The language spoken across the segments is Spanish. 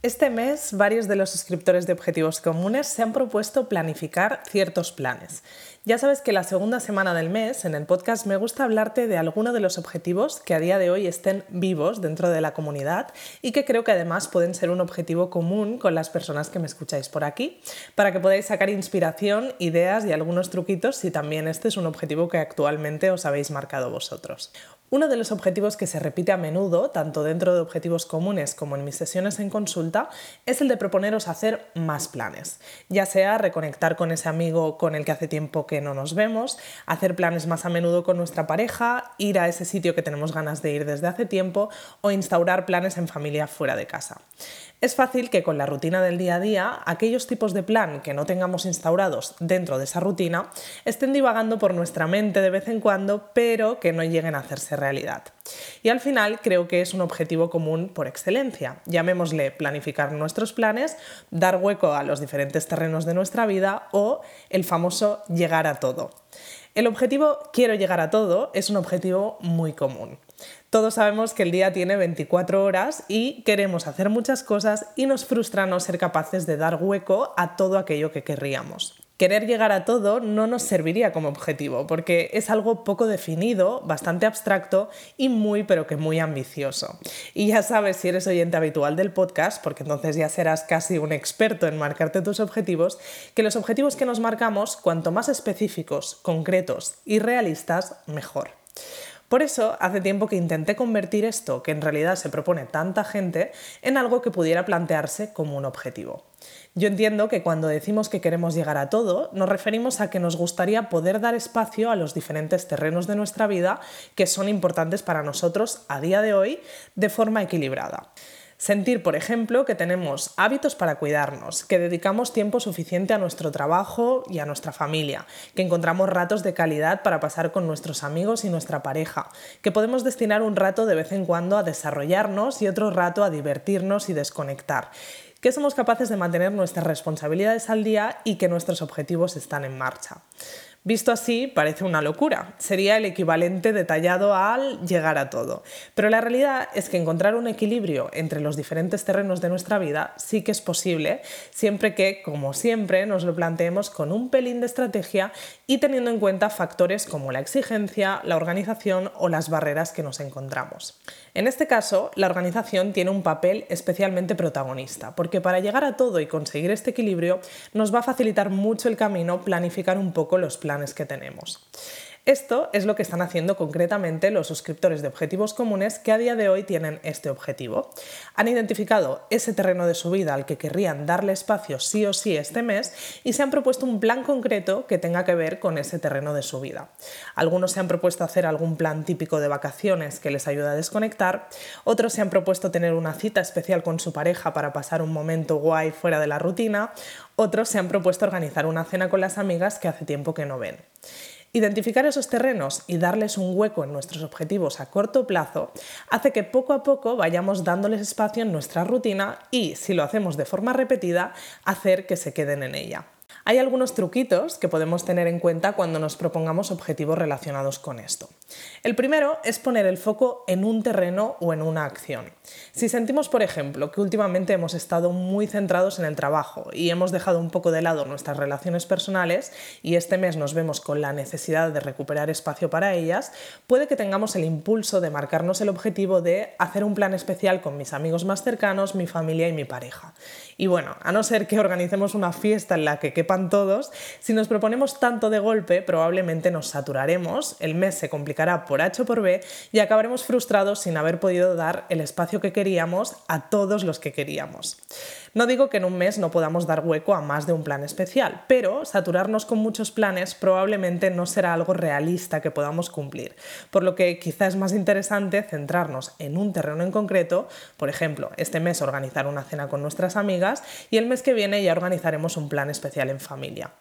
Este mes, varios de los suscriptores de Objetivos Comunes se han propuesto planificar ciertos planes. Ya sabes que la segunda semana del mes en el podcast me gusta hablarte de alguno de los objetivos que a día de hoy estén vivos dentro de la comunidad y que creo que además pueden ser un objetivo común con las personas que me escucháis por aquí, para que podáis sacar inspiración, ideas y algunos truquitos si también este es un objetivo que actualmente os habéis marcado vosotros. Uno de los objetivos que se repite a menudo, tanto dentro de objetivos comunes como en mis sesiones en consulta, es el de proponeros hacer más planes, ya sea reconectar con ese amigo con el que hace tiempo que no nos vemos, hacer planes más a menudo con nuestra pareja, ir a ese sitio que tenemos ganas de ir desde hace tiempo o instaurar planes en familia fuera de casa. Es fácil que con la rutina del día a día, aquellos tipos de plan que no tengamos instaurados dentro de esa rutina estén divagando por nuestra mente de vez en cuando, pero que no lleguen a hacerse realidad. Y al final creo que es un objetivo común por excelencia. Llamémosle planificar nuestros planes, dar hueco a los diferentes terrenos de nuestra vida o el famoso llegar a todo. El objetivo quiero llegar a todo es un objetivo muy común. Todos sabemos que el día tiene 24 horas y queremos hacer muchas cosas y nos frustra no ser capaces de dar hueco a todo aquello que querríamos. Querer llegar a todo no nos serviría como objetivo porque es algo poco definido, bastante abstracto y muy pero que muy ambicioso. Y ya sabes si eres oyente habitual del podcast, porque entonces ya serás casi un experto en marcarte tus objetivos, que los objetivos que nos marcamos, cuanto más específicos, concretos y realistas, mejor. Por eso, hace tiempo que intenté convertir esto, que en realidad se propone tanta gente, en algo que pudiera plantearse como un objetivo. Yo entiendo que cuando decimos que queremos llegar a todo, nos referimos a que nos gustaría poder dar espacio a los diferentes terrenos de nuestra vida que son importantes para nosotros a día de hoy de forma equilibrada. Sentir, por ejemplo, que tenemos hábitos para cuidarnos, que dedicamos tiempo suficiente a nuestro trabajo y a nuestra familia, que encontramos ratos de calidad para pasar con nuestros amigos y nuestra pareja, que podemos destinar un rato de vez en cuando a desarrollarnos y otro rato a divertirnos y desconectar que somos capaces de mantener nuestras responsabilidades al día y que nuestros objetivos están en marcha. Visto así, parece una locura. Sería el equivalente detallado al llegar a todo. Pero la realidad es que encontrar un equilibrio entre los diferentes terrenos de nuestra vida sí que es posible, siempre que, como siempre, nos lo planteemos con un pelín de estrategia y teniendo en cuenta factores como la exigencia, la organización o las barreras que nos encontramos. En este caso, la organización tiene un papel especialmente protagonista, porque para llegar a todo y conseguir este equilibrio nos va a facilitar mucho el camino planificar un poco los planes que tenemos. Esto es lo que están haciendo concretamente los suscriptores de objetivos comunes que a día de hoy tienen este objetivo. Han identificado ese terreno de su vida al que querrían darle espacio sí o sí este mes y se han propuesto un plan concreto que tenga que ver con ese terreno de su vida. Algunos se han propuesto hacer algún plan típico de vacaciones que les ayuda a desconectar, otros se han propuesto tener una cita especial con su pareja para pasar un momento guay fuera de la rutina, otros se han propuesto organizar una cena con las amigas que hace tiempo que no ven. Identificar esos terrenos y darles un hueco en nuestros objetivos a corto plazo hace que poco a poco vayamos dándoles espacio en nuestra rutina y, si lo hacemos de forma repetida, hacer que se queden en ella. Hay algunos truquitos que podemos tener en cuenta cuando nos propongamos objetivos relacionados con esto. El primero es poner el foco en un terreno o en una acción. Si sentimos, por ejemplo, que últimamente hemos estado muy centrados en el trabajo y hemos dejado un poco de lado nuestras relaciones personales y este mes nos vemos con la necesidad de recuperar espacio para ellas, puede que tengamos el impulso de marcarnos el objetivo de hacer un plan especial con mis amigos más cercanos, mi familia y mi pareja. Y bueno, a no ser que organicemos una fiesta en la que quepan todos, si nos proponemos tanto de golpe, probablemente nos saturaremos, el mes se complicará por H o por B y acabaremos frustrados sin haber podido dar el espacio que queríamos a todos los que queríamos. No digo que en un mes no podamos dar hueco a más de un plan especial, pero saturarnos con muchos planes probablemente no será algo realista que podamos cumplir, por lo que quizá es más interesante centrarnos en un terreno en concreto, por ejemplo, este mes organizar una cena con nuestras amigas y el mes que viene ya organizaremos un plan especial en familia.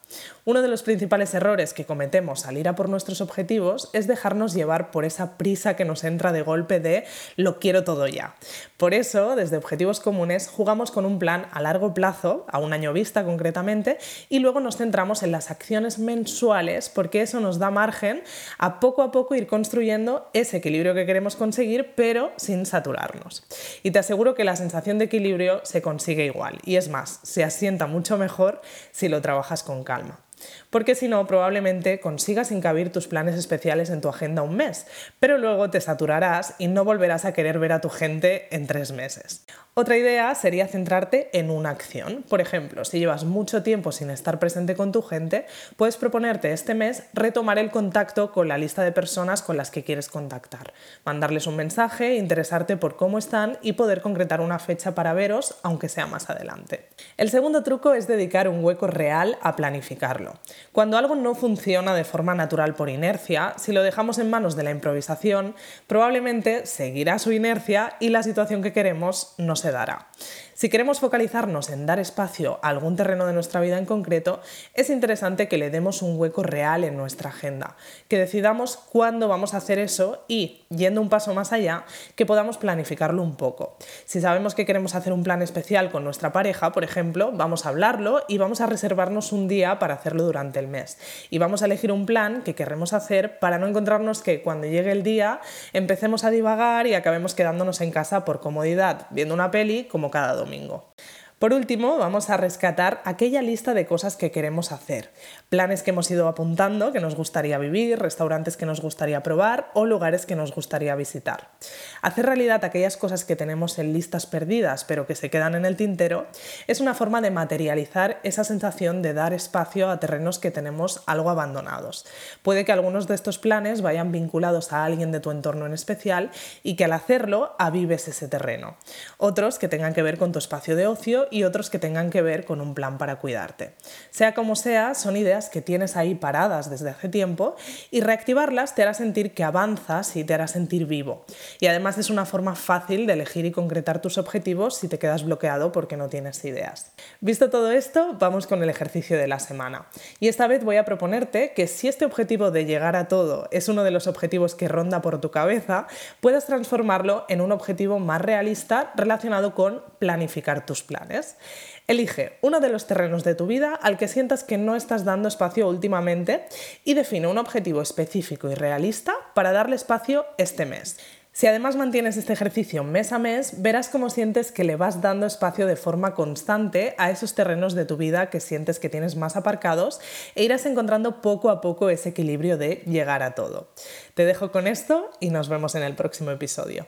Uno de los principales errores que cometemos al ir a por nuestros objetivos es dejarnos llevar por esa prisa que nos entra de golpe de lo quiero todo ya. Por eso, desde Objetivos Comunes, jugamos con un plan a largo plazo, a un año vista concretamente, y luego nos centramos en las acciones mensuales porque eso nos da margen a poco a poco ir construyendo ese equilibrio que queremos conseguir, pero sin saturarnos. Y te aseguro que la sensación de equilibrio se consigue igual, y es más, se asienta mucho mejor si lo trabajas con calma porque si no, probablemente consigas encabir tus planes especiales en tu agenda un mes, pero luego te saturarás y no volverás a querer ver a tu gente en tres meses. Otra idea sería centrarte en una acción. Por ejemplo, si llevas mucho tiempo sin estar presente con tu gente, puedes proponerte este mes retomar el contacto con la lista de personas con las que quieres contactar, mandarles un mensaje, interesarte por cómo están y poder concretar una fecha para veros, aunque sea más adelante. El segundo truco es dedicar un hueco real a planificarlo. Cuando algo no funciona de forma natural por inercia, si lo dejamos en manos de la improvisación, probablemente seguirá su inercia y la situación que queremos no se dará. Si queremos focalizarnos en dar espacio a algún terreno de nuestra vida en concreto, es interesante que le demos un hueco real en nuestra agenda, que decidamos cuándo vamos a hacer eso y, yendo un paso más allá, que podamos planificarlo un poco. Si sabemos que queremos hacer un plan especial con nuestra pareja, por ejemplo, vamos a hablarlo y vamos a reservarnos un día para hacerlo durante el mes. Y vamos a elegir un plan que querremos hacer para no encontrarnos que cuando llegue el día empecemos a divagar y acabemos quedándonos en casa por comodidad, viendo una peli como cada domingo domingo. Por último, vamos a rescatar aquella lista de cosas que queremos hacer, planes que hemos ido apuntando que nos gustaría vivir, restaurantes que nos gustaría probar o lugares que nos gustaría visitar. Hacer realidad aquellas cosas que tenemos en listas perdidas pero que se quedan en el tintero es una forma de materializar esa sensación de dar espacio a terrenos que tenemos algo abandonados. Puede que algunos de estos planes vayan vinculados a alguien de tu entorno en especial y que al hacerlo avives ese terreno. Otros que tengan que ver con tu espacio de ocio y otros que tengan que ver con un plan para cuidarte. Sea como sea, son ideas que tienes ahí paradas desde hace tiempo y reactivarlas te hará sentir que avanzas y te hará sentir vivo. Y además es una forma fácil de elegir y concretar tus objetivos si te quedas bloqueado porque no tienes ideas. Visto todo esto, vamos con el ejercicio de la semana. Y esta vez voy a proponerte que si este objetivo de llegar a todo es uno de los objetivos que ronda por tu cabeza, puedas transformarlo en un objetivo más realista relacionado con planificar tus planes. Elige uno de los terrenos de tu vida al que sientas que no estás dando espacio últimamente y define un objetivo específico y realista para darle espacio este mes. Si además mantienes este ejercicio mes a mes, verás cómo sientes que le vas dando espacio de forma constante a esos terrenos de tu vida que sientes que tienes más aparcados e irás encontrando poco a poco ese equilibrio de llegar a todo. Te dejo con esto y nos vemos en el próximo episodio.